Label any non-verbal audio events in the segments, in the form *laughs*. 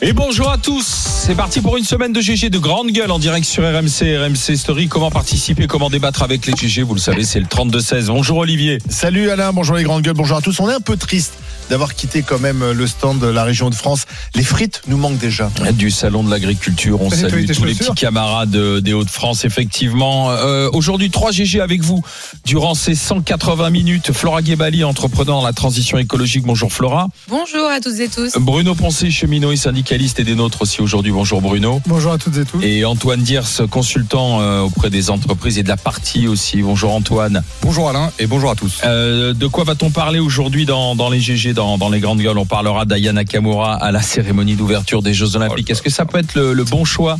Et bonjour à tous, c'est parti pour une semaine de GG de grande gueule en direct sur RMC, RMC Story. Comment participer, comment débattre avec les GG, vous le savez, c'est le 32-16. Bonjour Olivier. Salut Alain, bonjour les grandes gueules, bonjour à tous. On est un peu triste d'avoir quitté quand même le stand de la région de France. Les frites nous manquent déjà. Du salon de l'agriculture, on salue tous les petits camarades des Hauts-de-France, effectivement. Euh, Aujourd'hui, 3 GG avec vous durant ces 180 minutes. Flora Guébali, entrepreneur dans la transition écologique. Bonjour Flora. Bonjour à toutes et tous. Bruno Poncé, cheminot et syndicaliste et des nôtres aussi aujourd'hui. Bonjour Bruno. Bonjour à toutes et tous. Et Antoine Diers, consultant euh, auprès des entreprises et de la partie aussi. Bonjour Antoine. Bonjour Alain et bonjour à tous. Euh, de quoi va-t-on parler aujourd'hui dans, dans les GG dans, les grandes gueules? On parlera d'Ayana Nakamura à la cérémonie d'ouverture des Jeux Olympiques. Est-ce que ça peut être le, bon choix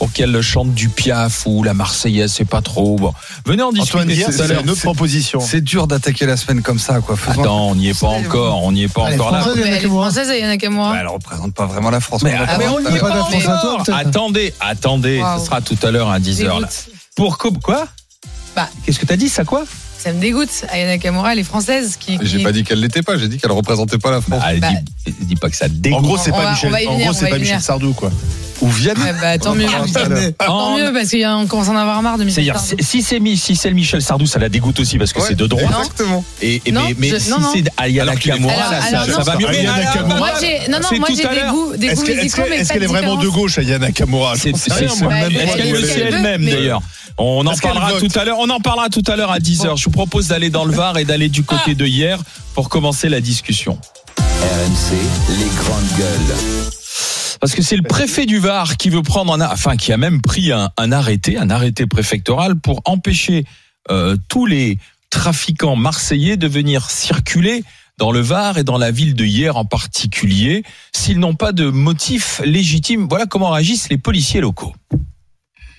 pour qu'elle chante du Piaf ou la Marseillaise, c'est pas trop. Bon. Venez en discuter. C'est une autre proposition. C'est dur d'attaquer la semaine comme ça, quoi. Attends, on n'y est pas encore. On n'y est pas encore là. Elle est française, Ayana Nakamura. Bah, elle représente pas vraiment la France. Mais, ah, on n'y est pas encore. Attendez, attendez. Ce sera tout à l'heure à 10h. Pour quoi bah. Qu'est-ce que t'as dit, ça quoi ça me dégoûte. Ayana Nakamura, elle est française. Qui, J'ai pas dit qu'elle l'était pas, j'ai dit qu'elle représentait pas la France. Ah, elle, dit, dit, pas que ça dégoûte. En gros, c'est pas, Michel, en gros, c'est pas Michel Sardou, quoi. Ou Vianney. bah, tant mieux. tant mieux, parce qu'on commence à en avoir marre de Michel Sardou. Si c'est si le Michel Sardou, ça la dégoûte aussi, parce que c'est de droite. Exactement. Et, mais, mais si c'est Ayana Nakamura, ça, va mieux. Moi, j'ai non, non, moi j'ai des goûts, des goûts musicaux, mais Est-ce qu'elle est vraiment de gauche, Ayana Nakamura Est-ce qu'elle le sait elle-même, d'ailleurs on en parlera tout à l'heure. On en parlera tout à l'heure à 10h. Je vous propose d'aller dans le Var et d'aller du côté de hier pour commencer la discussion. RMC, les grandes gueules. Parce que c'est le préfet du Var qui veut prendre un, enfin qui a même pris un, arrêté, un arrêté préfectoral pour empêcher euh, tous les trafiquants marseillais de venir circuler dans le Var et dans la ville de hier en particulier, s'ils n'ont pas de motif légitime. Voilà comment réagissent les policiers locaux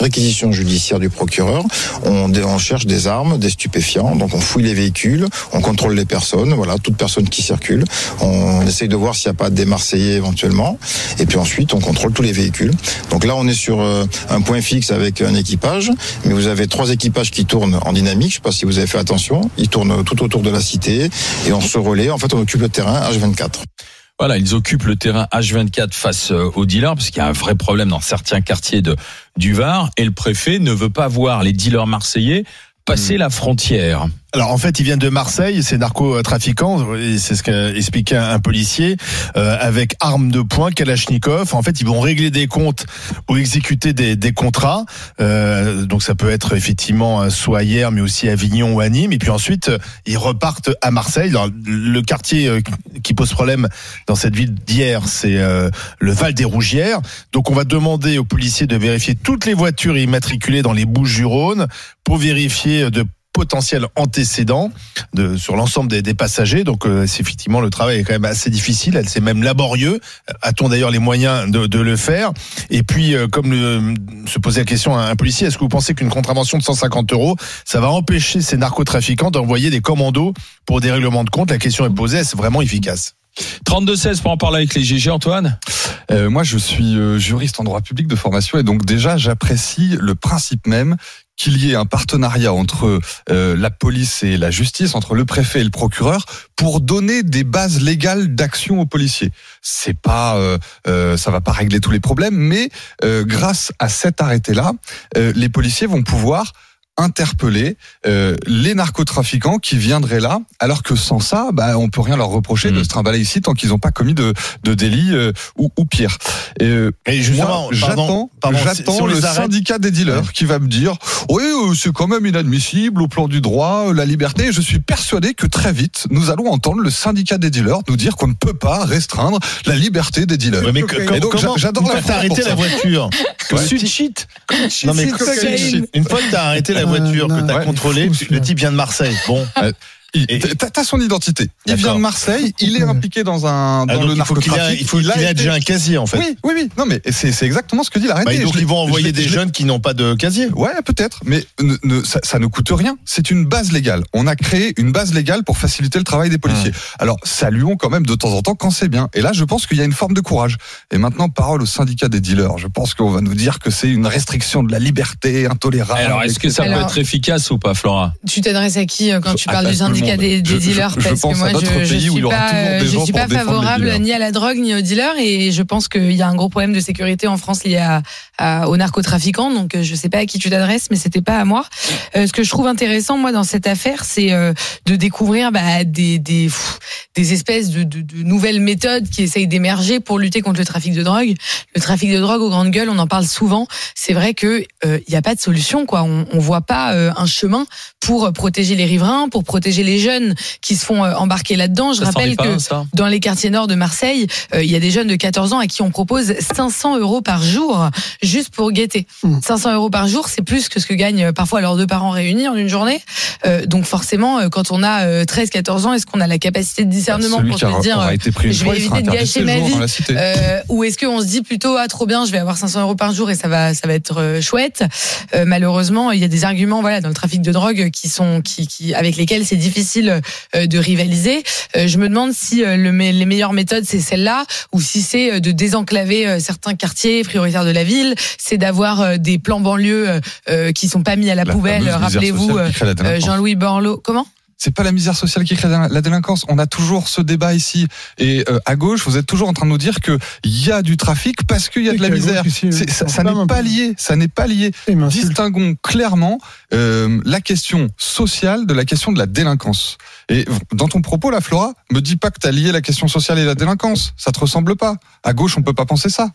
réquisition judiciaire du procureur. On, on, cherche des armes, des stupéfiants. Donc on fouille les véhicules, on contrôle les personnes. Voilà, toute personne qui circule. On essaye de voir s'il n'y a pas des Marseillais éventuellement. Et puis ensuite, on contrôle tous les véhicules. Donc là, on est sur euh, un point fixe avec un équipage. Mais vous avez trois équipages qui tournent en dynamique. Je ne sais pas si vous avez fait attention. Ils tournent tout autour de la cité et on se relaie. En fait, on occupe le terrain H24. Voilà, ils occupent le terrain H24 face euh, aux dealers, parce qu'il y a un vrai problème dans certains quartiers de, du Var, et le préfet ne veut pas voir les dealers marseillais passer hmm. la frontière. Alors en fait, ils viennent de Marseille, c'est narcotrafiquants, c'est ce qu'a un policier, euh, avec armes de poing, Kalachnikov. En fait, ils vont régler des comptes ou exécuter des, des contrats. Euh, donc ça peut être effectivement soit hier, mais aussi à Avignon ou à Nîmes. Et puis ensuite, ils repartent à Marseille. le quartier euh, qui pose problème dans cette ville d'hier, c'est euh, le Val des Rougières. Donc on va demander aux policiers de vérifier toutes les voitures immatriculées dans les Bouches-du-Rhône pour vérifier de potentiels antécédents de, sur l'ensemble des, des, passagers. Donc, euh, c'est effectivement, le travail est quand même assez difficile. C'est même laborieux. A-t-on d'ailleurs les moyens de, de, le faire? Et puis, euh, comme le, se posait la question à un policier, est-ce que vous pensez qu'une contravention de 150 euros, ça va empêcher ces narcotrafiquants d'envoyer des commandos pour des règlements de compte? La question est posée. Est-ce vraiment efficace? 32-16 pour en parler avec les GG, Antoine? Euh, Moi, je suis euh, juriste en droit public de formation et donc déjà, j'apprécie le principe même qu'il y ait un partenariat entre euh, la police et la justice, entre le préfet et le procureur, pour donner des bases légales d'action aux policiers. C'est pas, euh, euh, ça va pas régler tous les problèmes, mais grâce à cet arrêté-là, les policiers vont pouvoir interpeller euh, les narcotrafiquants qui viendraient là, alors que sans ça, bah, on peut rien leur reprocher de mm. se trimballer ici tant qu'ils n'ont pas commis de, de délit euh, ou, ou, pire. Et, euh, Et justement, j'attends, j'attends le syndicat des dealers qui va me dire, oui, euh, c'est quand même inadmissible au plan du droit, la liberté. Et je suis persuadé que très vite, nous allons entendre le syndicat des dealers nous dire qu'on ne peut pas restreindre la liberté des dealers. mais Et donc, j'adore la arrêter la voiture. Non mais une fois que tu as arrêté la voiture que tu as contrôlée, le type vient de Marseille. Bon. T'as son identité. Il vient de Marseille, il est *laughs* impliqué dans un Ah, dans donc le narcotrafic. il faut qu'il a ait été- déjà un casier en fait. Oui, oui, oui. Non, mais c'est exactement ce que dit Bah, l'arrêté. donc Je l'ai- ils vont envoyer des je jeunes qui n'ont pas de casier. Ouais, peut-être, mais ne, ne- ça, ça ne coûte rien. C'est une base légale. On a créé une base légale pour faciliter le travail des policiers. Alors, saluons quand même de temps en temps quand c'est bien. Et là, je pense qu'il y a une forme de courage. Et maintenant, parole au syndicat des dealers. Je pense qu'on va nous dire que c'est une restriction de la liberté intolérable. Alors, est-ce que ça peut être efficace ou pas, Flora? Tu t'adresses à qui euh, quand tu À- parles à du tout syndicat monde. des, des je- dealers je Parce que moi, à je, y suis pas, suis favorable ni à la drogue ni aux dealers et je pense qu'il y a un gros problème de sécurité en France lié à, à- aux narcotrafiquants. Donc, euh, je sais pas à qui tu t'adresses, mais c'était pas à moi. Euh, ce que je trouve intéressant, moi, dans cette affaire, c'est euh, de découvrir bah, des, des, pff, des espèces de, de, de nouvelles méthodes qui essayent d'émerger pour lutter contre le trafic de drogue. Le trafic de drogue aux grandes gueules, on en parle souvent. C'est vrai que euh, il n'y a pas de solution, quoi. On, on voit pas un chemin pour protéger les riverains, pour protéger les jeunes qui se font euh, embarquer là-dedans. Je Ça rappelle pas que dans les quartiers nord de Marseille, euh, il y a des jeunes de 14 ans à qui on propose 500 euros par jour juste pour guetter. Mm. 500 euros par jour, c'est plus que ce que gagnent euh, parfois leurs deux parents réunis en une journée. Euh, donc forcément, quand on a euh, 13-14 ans, est-ce qu'on a la capacité de discernement Celui pour se dire je vais éviter de gâcher ma vie euh, ou est-ce qu'on se dit plutôt ah trop bien, je vais avoir 500 euros par jour et ça va ça va être chouette. Euh, malheureusement, il y a des arguments voilà dans le trafic de drogue qui sont qui, qui avec lesquels c'est difficile euh, de rivaliser. Euh, je me demande si euh, le, les meilleures méthodes c'est celle-là ou si c'est de désenclaver certains quartiers prioritaires de la ville, c'est d'avoir des plans banlieues qui sont pas mis à la, La poubelle. Rappelez-vous. Jean-Louis Borloo. Comment? C'est pas la misère sociale qui crée la délinquance. On a toujours ce débat ici. Et euh, à gauche, vous êtes toujours en train de nous dire qu'il y a du trafic parce qu'il y a de la misère. ici, C'est- ça n'est pas lié. Ça n'est pas lié. Il m'insulte. Distinguons clairement euh, la question sociale de la question de la délinquance. Et dans ton propos, la Flora, me dis pas que tu as lié la question sociale et la délinquance. Ça te ressemble pas. À gauche, on peut pas penser ça.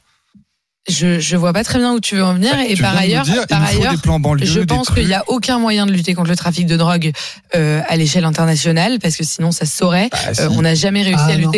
Je je vois pas très bien où tu veux en venir et Tu par ailleurs dire, par ailleurs banlieues, Je pense qu'il n'y a aucun moyen de lutter contre le trafic de drogue euh, à l'échelle internationale, parce que sinon ça se saurait. Bah, si. Euh, on n'a jamais réussi Ah, à non.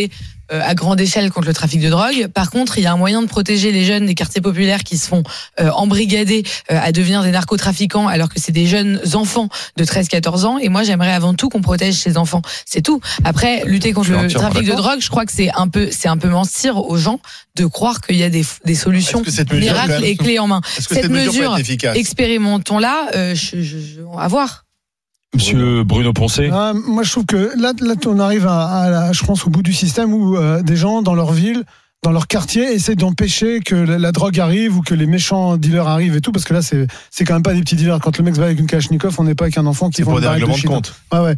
Euh, à grande échelle contre le trafic de drogue. Par contre, il y a un moyen de protéger les jeunes des quartiers populaires qui se font euh, embrigader euh, à devenir des narcotrafiquants, alors que c'est des jeunes enfants de 13-14 ans. Et moi, j'aimerais avant tout qu'on protège ces enfants. C'est tout. Après, lutter contre le trafic de drogue, je crois que c'est un peu, c'est un peu mentir aux gens de croire qu'il y a des, des solutions miracles et clés en main. Que Cette cette mesure, expérimentons-la, euh, je, je, je- à voir. Monsieur Bruno. Poncé Ah, moi, je trouve que là, là on arrive à, à la- je pense, au bout du système où euh, des gens dans leur ville, dans leur quartier, essaient d'empêcher que la, la drogue arrive ou que les méchants dealers arrivent et tout, parce que là, c'est c'est quand même pas des petits dealers. Quand le mec va avec une Kalachnikov, on n'est pas avec un enfant qui vend pour des règlements de shit. compte. Ouais, ouais.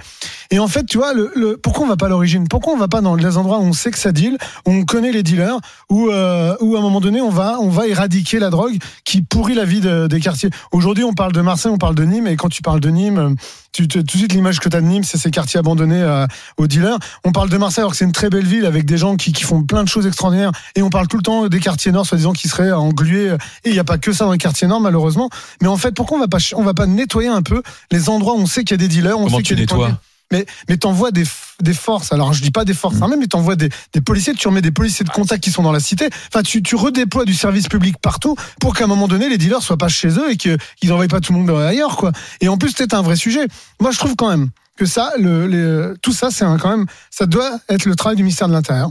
Et en fait, tu vois, le, le, pourquoi on va pas à l'origine? Pourquoi on va pas dans les endroits où on sait que ça deal, où on connaît les dealers, où, euh, où à un moment donné, on va, on va éradiquer la drogue qui pourrit la vie de- des quartiers? Aujourd'hui, on parle de Marseille, on parle de Nîmes, et quand tu parles de Nîmes, tu, tu- tout de suite l'image que tu as de Nîmes, c'est ces quartiers abandonnés euh, aux dealers. On parle de Marseille alors que c'est une très belle ville avec des gens qui, qui font plein de choses extraordinaires, et on parle tout le temps des quartiers nord, soi-disant qui seraient englués. Et il n'y a pas que ça dans les quartiers nord, malheureusement. Mais en fait, pourquoi on va pas, on va pas nettoyer un peu les endroits où on sait qu'il y a des dealers, on Comment sait qu'il y a des nettoies mais, mais t'envoies des, forces. Alors, je dis pas des forces armées, mais t'envoies des, des policiers, tu remets des policiers de contact qui sont dans la cité. Enfin, tu, tu redéploies du service public partout pour qu'à un moment donné, les dealers soient pas chez eux et qu'ils envoient pas tout le monde ailleurs, quoi. Et en plus, c'est un vrai sujet. Moi, je trouve quand même que ça, le, les- tout ça, c'est quand même, ça doit être le travail du ministère de l'Intérieur.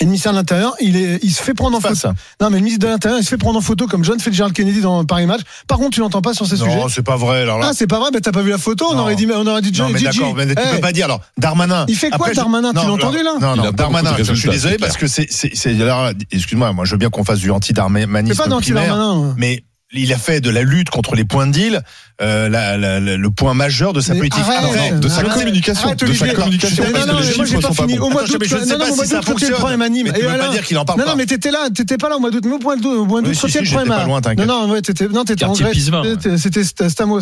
Et le ministère de l'Intérieur, il, est, il se fait prendre en photo. ça. Non, mais le ministre de l'Intérieur, il se fait prendre en photo comme John Fitzgerald Kennedy dans Paris Match. Par contre, tu l'entends pas sur ces sujets. Non, c'est pas vrai. Alors là. Ah, c'est pas vrai, mais t'as pas vu la photo, on Non. aurait dit, on aurait dit Non, John mais Gigi. d'accord, mais tu Eh, peux pas dire. Alors, Darmanin. Il fait quoi, Après, je- Darmanin Tu l'as entendu, là Non, Il non, pas Darmanin, beaucoup de je suis résultats, désolé c'est parce que c'est, c'est, c'est- alors, excuse-moi, moi je veux bien qu'on fasse du C'est anti-darmanisme pas primaire, d'anti-Darmanin. mais il a fait de la lutte contre les points de deal euh, la- la- la- le point majeur de sa Mais politique. arrête, de sa communication, arrête, de sa Olivier. communication, Non, non, mais moi, j'ai pas fini. Au mois d'août, je ne sais non, pas si ça fonctionne. problème. Mais tu peux pas dire qu'il en parle Non, pas. non, mais t'étais là, t'étais pas là au mois d'août. Mais au point d'août, au mois d'août, si, le problème t'inquiète. Non, non, ouais, t'étais, non, t'étais en Grèce. C'était- C'était St- Stamos.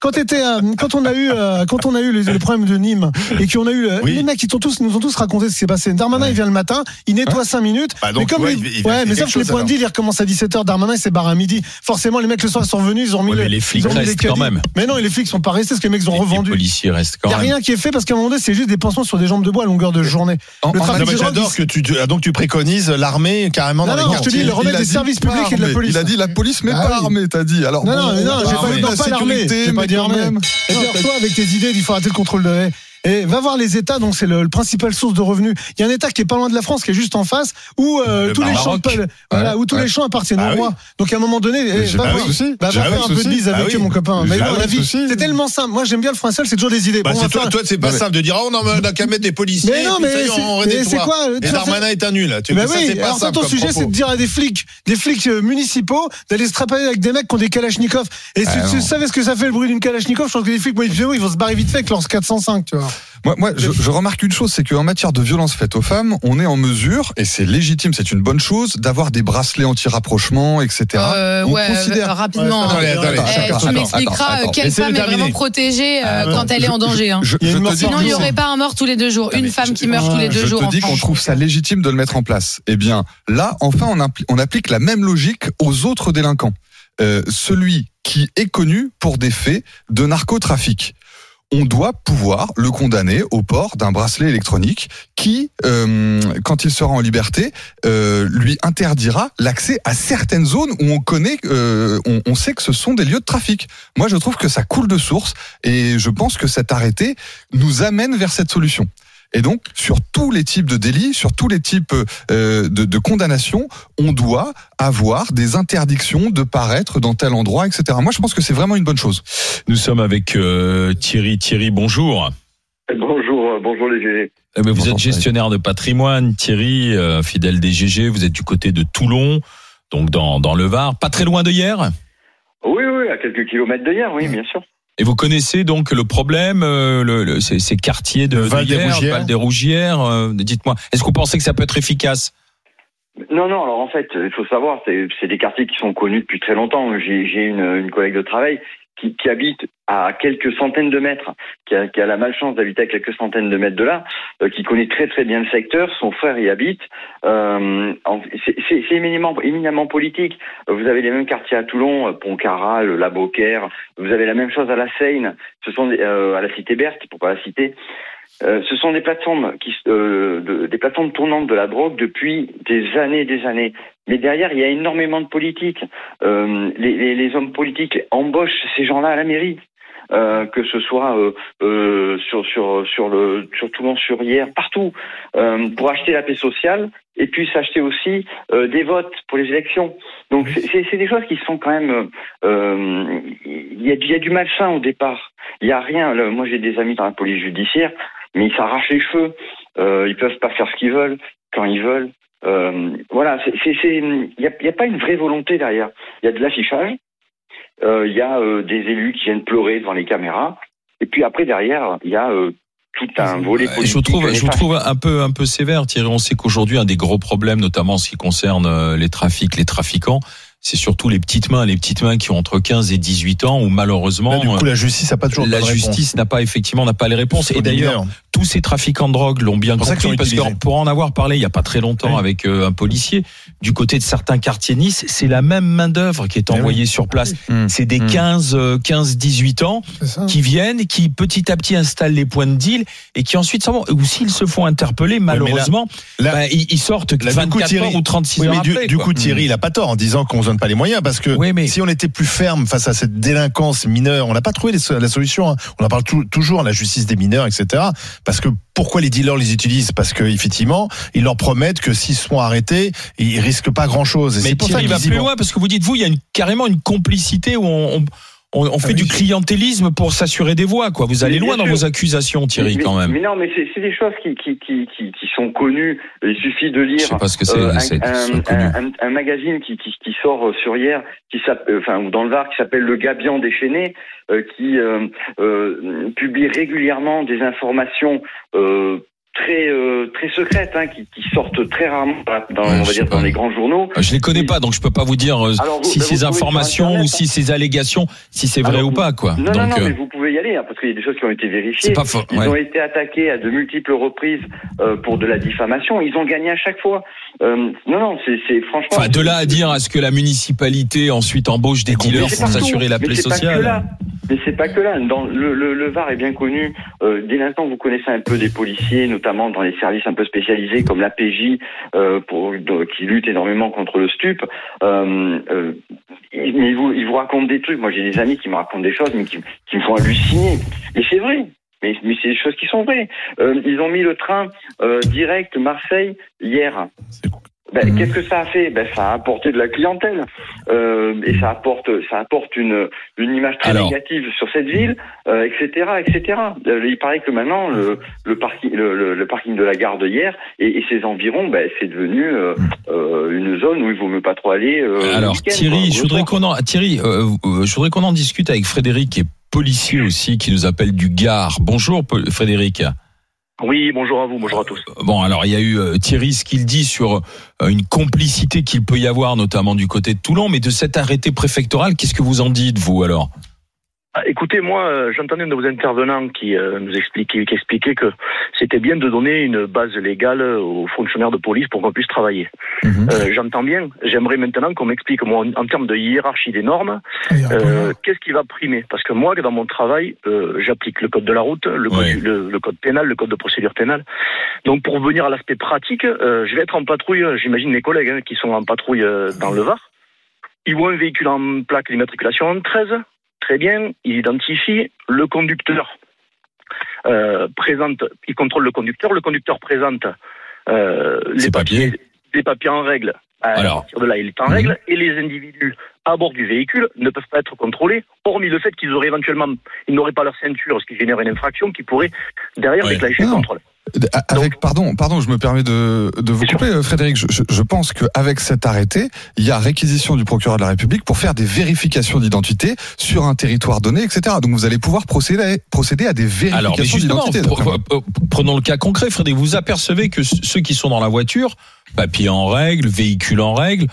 Quand euh, quand on a eu, euh, quand on a eu les, le problème de Nîmes et qu'on a eu, Oui. les mecs, ils tous, nous ont tous raconté ce qui s'est passé. Darmanin, Ouais. il vient le matin, il nettoie 5 minutes. Bah, donc, mais comme ouais, les- il- il ouais, vérifie mais sauf que les points de deal, ils recommencent à 17h. Darmanin, il s'est barré à midi. Forcément, les mecs, le soir, sont revenus, ils ont remis Ouais, le- mais les flics restent les quand même. Mais non, les flics sont pas restés parce que les mecs ont Les revendu. policiers restent Il quand n'y a même. rien qui est fait parce qu'à un moment donné, c'est juste des pansements sur des jambes de bois à longueur de journée. J'adore il- que tu, ah, donc tu préconises l'armée carrément dans non, les je te dis, le remède il des services publics et de la police. Il a dit la police, mais Ah pas oui. armée, t'as dit. Alors, Non, non, j'ai pas l'armée. Armée. même. Et toi, avec tes idées, il faut arrêter le contrôle de haie. Et va voir les États, donc c'est le, le principal source de revenus. Il y a un État qui est pas loin de la France, qui est juste en face, où euh, tous les champs, voilà, où tous ouais. les champs appartiennent Ah au roi. Donc à un moment donné, eh, va, voir- bah, va faire un peu de bise avec Ah oui. eux, mon copain. Mais la vie, c'est tellement simple. Moi, j'aime bien le français, c'est toujours des idées. Bah, Bon, c'est toi, toi, c'est pas simple de dire, oh non, on n'a qu'à mettre des policiers. Mais non, mais c'est- quoi, Et Darmanin est un nul. Tu Bah alors toi, ton sujet, c'est de dire à des flics, des flics euh, municipaux, d'aller se trapailler avec des mecs qui ont des kalachnikovs. Et si Ah, tu savais ce que ça fait le bruit d'une kalachnikov, je pense que les flics, ils vont se barrer vite fait avec leurs 405, tu vois. Moi, moi je, je remarque une chose, c'est qu'en matière de violence faite aux femmes, on est en mesure, et c'est légitime, c'est une bonne chose, d'avoir des bracelets anti-rapprochement, etc. Euh, On ouais, considère- euh, rapidement. Ouais, Attendez, hein. attendez. Eh, Attends, tu attends, m'expliqueras attends, attends. quelle femme est vraiment protégée euh, Ah, quand elle est en danger. hein. Je, je te Sinon, il n'y aurait pas un mort tous les deux jours. Une femme je- qui meurt tous les deux je jours. te en dis qu'on trouve ça légitime de le mettre en place. Eh bien, là, enfin, on, applique la même logique aux autres délinquants. Euh, celui qui est connu pour des faits de narcotrafic. On doit pouvoir le condamner au port d'un bracelet électronique qui, euh, quand il sera en liberté, euh, lui interdira l'accès à certaines zones où on connaît, euh, on, on sait que ce sont des lieux de trafic. Moi, je trouve que ça coule de source et je pense que cet arrêté nous amène vers cette solution. Et donc, sur tous les types de délits, sur tous les types euh, de, de condamnations, on doit avoir des interdictions de paraître dans tel endroit, etc. Moi, je pense que c'est vraiment une bonne chose. Nous sommes avec euh, Thierry. Thierry, bonjour. Bonjour, euh, bonjour les GG. Eh ben, vous Bonjour, êtes gestionnaire de patrimoine, Thierry, euh, fidèle des GG. Vous êtes du côté de Toulon, donc dans, dans le Var, pas très loin de hier? Oui, oui, à quelques kilomètres de hier, oui, bien sûr. Et vous connaissez donc le problème, euh, le, le- ces, ces quartiers de, Val de des Rougières. Val des Rougières. euh, Dites-moi, est-ce que vous pensez que ça peut être efficace? Non, non, alors en fait, il faut savoir, c'est c'est des quartiers qui sont connus depuis très longtemps. J'ai j'ai une, une collègue de travail qui, qui habite à quelques centaines de mètres, qui a, qui a la malchance d'habiter à quelques centaines de mètres de là, euh, qui connaît très très bien le secteur, son frère y habite. Euh, c'est éminemment, éminemment politique. Vous avez les mêmes quartiers à Toulon, euh, Pontcarral, La Beaucaire, vous avez la même chose à la Seine, ce sont des- euh, à la Cité Berthe, pour pas la citer. Euh, ce sont des plateformes qui, euh, de- des plateformes tournantes de la drogue depuis des années et des années. Mais derrière, il y a énormément de politique. Euh, les, les, les hommes politiques embauchent ces gens-là à la mairie. Euh, que ce soit euh, euh, sur sur sur le sur Toulon-sur-Hier, partout, euh, pour acheter la paix sociale et puis s'acheter aussi euh, des votes pour les élections. Donc c'est- des choses qui sont quand même, euh, il y a y a du malsain au départ. Il y a rien. moi j'ai des amis dans la police judiciaire, mais ils s'arrachent les cheveux. Euh, ils peuvent pas faire ce qu'ils veulent quand ils veulent. Euh, voilà, il y a, y a pas une vraie volonté derrière. Il y a de l'affichage. Euh, Il y a euh, des élus qui viennent pleurer devant les caméras. Et puis après derrière, il y a euh, tout un volet politique. Je vous trouve, je vous trouve un peu, un peu sévère, Thierry. On sait qu'aujourd'hui, un des gros problèmes, notamment en ce qui concerne les trafics, les trafiquants, c'est surtout les petites mains, les petites mains qui ont entre 15 et 18 ans, où malheureusement, Là, du coup, la justice n'a pas toujours la justice n'a pas effectivement n'a pas les réponses. Et d'ailleurs, tous ces trafiquants de drogue l'ont bien compris parce que pour en avoir parlé il y a pas très longtemps Oui. avec euh, un policier du côté de certains quartiers de Nice, c'est la même main d'œuvre qui est Eh oui. envoyée sur place. Mm. C'est des Mm. 15 euh, 15 18 ans qui viennent, qui petit à petit installent les points de deal et qui ensuite. Ou s'ils se font interpeller, malheureusement, là- bah, ils, sortent là, du 24 coup, Thierry- heures ou 36 Oui, heures mais du, après. du quoi. coup, Thierry, il a pas tort en disant qu'on donne pas les moyens parce que Oui, mais- si on était plus ferme face à cette délinquance mineure, on n'a pas trouvé les la solution. hein. On en parle tou- toujours, la justice des mineurs, etc. Parce que pourquoi les dealers les utilisent? Parce que effectivement, ils leur promettent que s'ils sont arrêtés, ils risquent pas grand-chose. Et Mais c'est pour ça que va plus loin parce que vous dites vous, il y a une, carrément une complicité où on, on, on- on fait Ah du clientélisme pour s'assurer des voix. Quoi. Vous allez loin dans vos accusations, Thierry, mais, quand même. Mais non, mais c'est c'est des choses qui, qui, qui, qui, qui sont connues. Il suffit de Je lire sais pas ce que c'est. euh, un, un, un- un- magazine qui, qui, qui sort sur hier, qui s'appelle, euh, enfin, ou dans le Var, qui s'appelle Le Gabian déchaîné, euh, qui euh, euh, publie régulièrement des informations euh, très euh, très secrètes, hein, qui, qui sortent très rarement dans, Ouais, on va dire, dans les grands journaux. Je les connais pas, donc je peux pas vous dire euh, Alors, vous- si bah, ces sur informations ou si ces allégations, si c'est vrai Alors, ou pas, quoi. Non, non, donc non, euh, mais vous pouvez y aller, hein, parce qu'il y a des choses qui ont été vérifiées. pas faux. Ils ouais. ont été attaqués à de multiples reprises euh, pour de la diffamation. Ils ont gagné à chaque fois. Euh, non, non, c'est franchement. Enfin, de là à dire à ce que la municipalité ensuite embauche des dealers pour s'assurer la paix sociale. Mais c'est pas que là. Dans le, Var est bien connu. Euh, dès où vous connaissez un peu des policiers, notamment dans les services un peu spécialisés comme l'APJ, euh, qui lutte énormément contre le stup. Euh, mais ils vous, ils vous racontent des trucs. Moi, j'ai des amis qui me racontent des choses, mais qui, me font halluciner. Et c'est vrai. Mais, mais c'est des choses qui sont vraies. Ils ont mis le train direct Marseille hier. Ben, Mhm. Qu'est-ce que ça a fait? Ben, Ça a apporté de la clientèle euh, et ça apporte, ça apporte une, une image très Alors. négative sur cette ville, euh, etc., etc. Euh, il paraît que maintenant le, le parking, le, le- le parking de la gare de hier et, et ses environs, ben, c'est devenu euh, euh, une zone où il vaut mieux pas trop aller. euh, Alors Thierry, je voudrais qu'on en Thierry, je voudrais qu'on en discute avec Frédéric qui est policier aussi qui nous appelle du Gard. Bonjour Frédéric. Oui, bonjour à vous, bonjour à tous. Bon, alors il y a eu euh, Thierry ce qu'il dit sur euh, une complicité qu'il peut y avoir notamment du côté de Toulon, mais de cet arrêté préfectoral, qu'est-ce que vous en dites vous alors? Écoutez, moi, euh, j'entendais un de vos intervenants qui euh, nous expliquait, qui expliquait que c'était bien de donner une base légale aux fonctionnaires de police pour qu'on puisse travailler. Mhm. Euh, J'entends bien. J'aimerais maintenant qu'on m'explique, moi, en, en termes de hiérarchie des normes, euh, qu'est-ce qui va primer? Parce que moi, dans mon travail, euh, j'applique le code de la route, le code, Ouais. du- le, le code pénal, le code de procédure pénale. Donc, pour venir à l'aspect pratique, euh, je vais être en patrouille. J'imagine mes collègues hein, qui sont en patrouille euh, dans le Var. Ils voient un véhicule en plaque d'immatriculation 13. Très bien. Ils identifient le conducteur. Euh, présente, ils contrôlent le conducteur. Le conducteur présente euh, les papiers. les papiers en règle. À Alors. partir de là, il est en Mhm. règle et les individus à bord du véhicule ne peuvent pas être contrôlés, hormis le fait qu'ils auraient éventuellement, ils n'auraient pas leur ceinture, ce qui génère une infraction qui pourrait derrière Ouais. déclencher le contrôle. Avec, pardon, pardon, je me permets de, de vous sûr. couper, euh, Frédéric. Je, je- je pense qu'avec cet arrêté, il y a réquisition du procureur de la République pour faire des vérifications d'identité sur un territoire donné, etc. Donc vous allez pouvoir procéder, procéder à des vérifications d'identité. pr- pr- prenons le cas concret, Frédéric. Vous apercevez que ceux qui sont dans la voiture, papier en règle, véhicule en règle,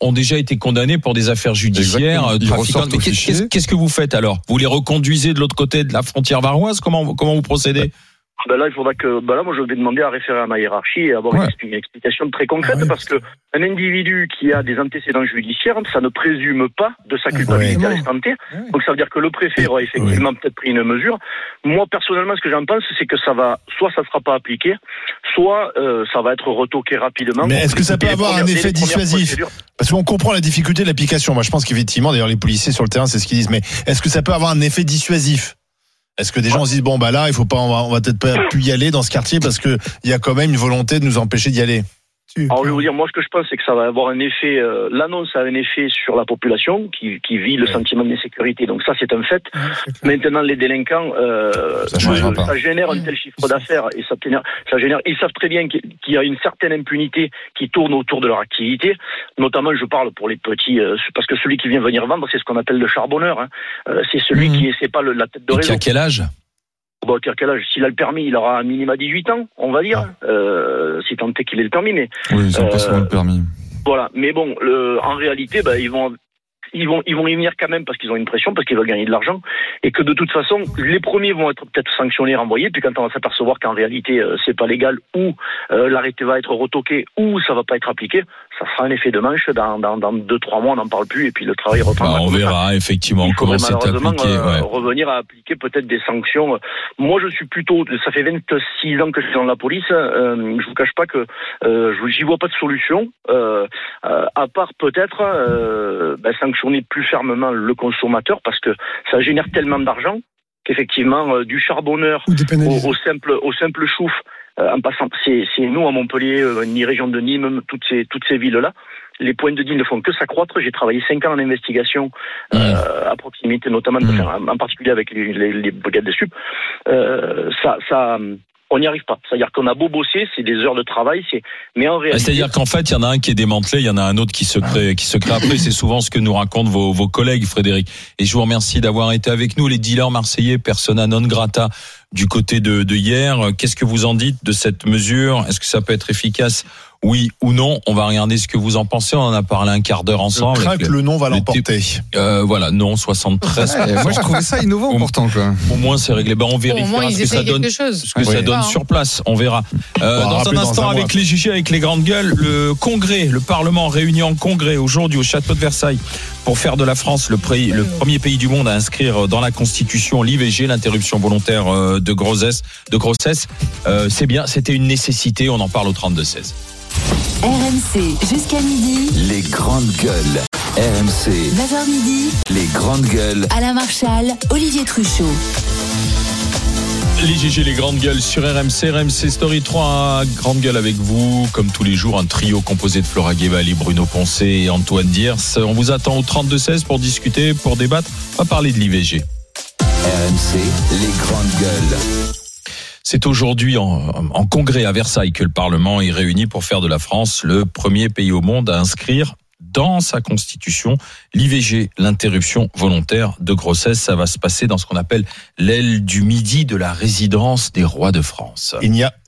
ont déjà été condamnés pour des affaires judiciaires, euh, trafiquants. Mais. Qu'est-ce que vous faites alors? Vous les reconduisez de l'autre côté de la frontière varoise? Comment comment vous procédez? Ben là, il faudra que, ben là, moi, je vais demander à référer à ma hiérarchie et avoir une Ouais. expli- une explication très concrète Ah ouais. parce que un individu qui a des antécédents judiciaires, ça ne présume pas de sa culpabilité Ouais. à l'instant T. Donc ça veut dire que le préfet aura effectivement peut-être pris une mesure. Moi, personnellement, ce que j'en pense, c'est que ça va, soit ça ne sera pas appliqué, soit euh, ça va être retoqué rapidement. Mais est-ce que ça peut avoir un effet dissuasif. Parce qu'on comprend la difficulté de l'application. Moi, je pense qu'effectivement, d'ailleurs, les policiers sur le terrain, c'est ce qu'ils disent. Mais est-ce que ça peut avoir un effet dissuasif Est-ce que des gens se disent bon bah là, il faut pas, on va, peut-être pas plus y aller dans ce quartier parce que il y a quand même une volonté de nous empêcher d'y aller? Alors, je vais vous dire, moi, ce que je pense, c'est que ça va avoir un effet, euh, l'annonce a un effet sur la population qui, qui vit le sentiment d'insécurité. Donc ça, c'est un fait. Maintenant, les délinquants, euh, Ça euh, génère un tel chiffre d'affaires et ça, génère- ça génère. Ils savent très bien qu'il y a une certaine impunité qui tourne autour de leur activité. Notamment, je parle pour les petits, euh, parce que celui qui vient venir vendre, c'est ce qu'on appelle le charbonneur. hein. Euh, c'est celui Mhm. qui c'est pas le- la tête de Et réseau. qui a quel âge? À quel âge S'il a le permis, il aura un minima 18 ans, on va dire. Ah. Euh, si tant est qu'il ait le permis, mais Oui, ils ont pas Euh, souvent le permis. voilà, mais bon, le, en réalité, bah, ils vont, ils vont, ils vont y venir quand même parce qu'ils ont une pression, parce qu'ils veulent gagner de l'argent, et que de toute façon, les premiers vont être peut-être sanctionnés, renvoyés, puis quand on va s'apercevoir qu'en réalité euh, c'est pas légal, ou euh, l'arrêté va être retoqué, ou ça va pas être appliqué, ça fera un effet de manche. Dans, dans, dans deux trois mois, on n'en parle plus, et puis le travail reprendra. Bah, On verra effectivement Il comment c'est malheureusement appliqué. euh, ouais. revenir à appliquer peut-être des sanctions. Moi, je suis plutôt, ça fait 26 ans que je suis dans la police. Euh, je vous cache pas que euh, je- j'y vois pas de solution, euh, euh, à part peut-être euh, ben, sanctionner plus fermement le consommateur parce que ça génère tellement d'argent qu'effectivement euh, du charbonneur au, au simple au simple chouf en passant c'est nous à Montpellier euh, ni région de Nîmes toutes ces toutes ces villes là les points de deal ne font que s'accroître. J'ai travaillé cinq ans en investigation euh, à proximité notamment Mmh. enfin, en particulier avec les, les, les brigades de sup. Euh, ça ça on n'y arrive pas. C'est-à-dire qu'on a beau bosser c'est des heures de travail c'est mais en Ah, réalité C'est-à-dire qu'en fait, il y en a un qui est démantelé, il y en a un autre qui se crée, qui se crée après. C'est souvent ce que nous racontent vos, vos collègues, Frédéric. Et je vous remercie d'avoir été avec nous, les dealers marseillais, persona non grata du côté de, hier. Qu'est-ce que vous en dites de cette mesure? Est-ce que ça peut être efficace Oui ou non On va regarder ce que vous en pensez. On en a parlé un quart d'heure Je ensemble. crains avec que le nom va le l'emporter. Euh, voilà, non, 73. Eh, moi, je trouvais ça innovant Au- pourtant, quoi. Au moins, c'est réglé. Ben, on moins, ils ce que ça essaient donne quelque chose. ce que ça donne Hein. sur place. On verra. Euh, dans un dans instant, un avec les GG, avec les grandes gueules, le Congrès, le Parlement réuni en Congrès aujourd'hui au château de Versailles pour faire de la France le, pré- le premier pays du monde à inscrire dans la Constitution l'IVG, l'interruption volontaire euh, de grossesse. De grossesse, Euh, c'est bien, c'était une nécessité. On en parle au 32 16. RMC jusqu'à midi. Les grandes gueules. RMC. 9h midi. Les grandes gueules. Alain Marchal, Olivier Truchot. Les GG, les grandes gueules sur RMC, RMC Story 3, grande gueule avec vous, comme tous les jours, un trio composé de Flora Guevali, Bruno Poncé et Antoine Diers. On vous attend au 32-16 pour discuter, pour débattre, on va parler de l'IVG. RMC, les grandes gueules. C'est aujourd'hui en, congrès à Versailles que le Parlement est réuni pour faire de la France le premier pays au monde à inscrire dans sa constitution l'IVG, l'interruption volontaire de grossesse. Ça va se passer dans ce qu'on appelle l'aile du midi de la résidence des rois de France.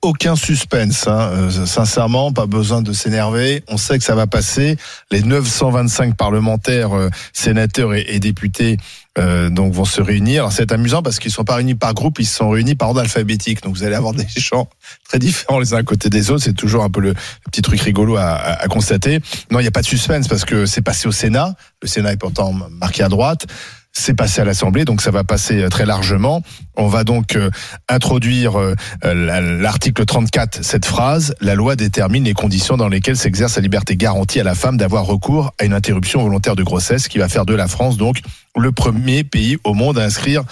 Aucun suspense, hein. Euh, sincèrement, pas besoin de s'énerver. On sait que ça va passer. Les 925 parlementaires, euh, sénateurs et, députés euh, donc vont se réunir. C'est amusant parce qu'ils sont pas réunis par groupe, ils sont réunis par ordre alphabétique. Donc vous allez avoir des *laughs* gens très différents les uns à côté des autres. C'est toujours un peu le, le petit truc rigolo à, à- à constater. Non, il n'y a pas de suspense parce que c'est passé au Sénat. Le Sénat est pourtant marqué à droite. C'est passé à l'Assemblée, donc ça va passer euh, très largement. On va donc euh, introduire euh, la- l'article 34, cette phrase, la loi détermine les conditions dans lesquelles s'exerce la liberté garantie à la femme d'avoir recours à une interruption volontaire de grossesse, qui va faire de la France donc le premier pays au monde à inscrire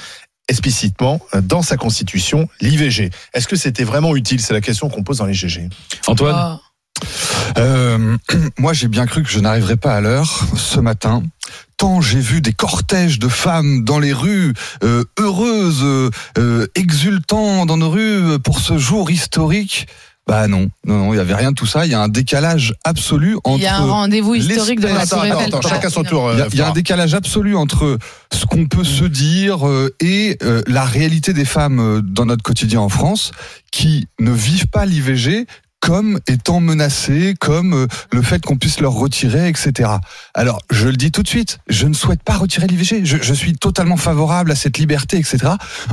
explicitement euh, dans sa constitution l'IVG. Est-ce que c'était vraiment utile? C'est la question qu'on pose dans les GG. Antoine Oh. Euh, *clears throat* moi, j'ai bien cru que je n'arriverais pas à l'heure ce matin. Tant j'ai vu des cortèges de femmes dans les rues, euh, heureuses, euh, euh, exultant dans nos rues pour ce jour historique. Bah non, non, non, il y avait rien de tout ça. Il y a un décalage absolu entre. Il y a un rendez-vous historique de la Attends, Tour attends, Eiffel. attends, chacun son tour. euh, Il y, a, il y a un décalage absolu entre ce qu'on peut se dire euh, et euh, la réalité des femmes euh, dans notre quotidien en France qui ne vivent pas l'IVG comme étant menacées, comme euh, le fait qu'on puisse leur retirer, etc. Alors, je le dis tout de suite, je ne souhaite pas retirer l'IVG. Je, je suis totalement favorable à cette liberté, etc.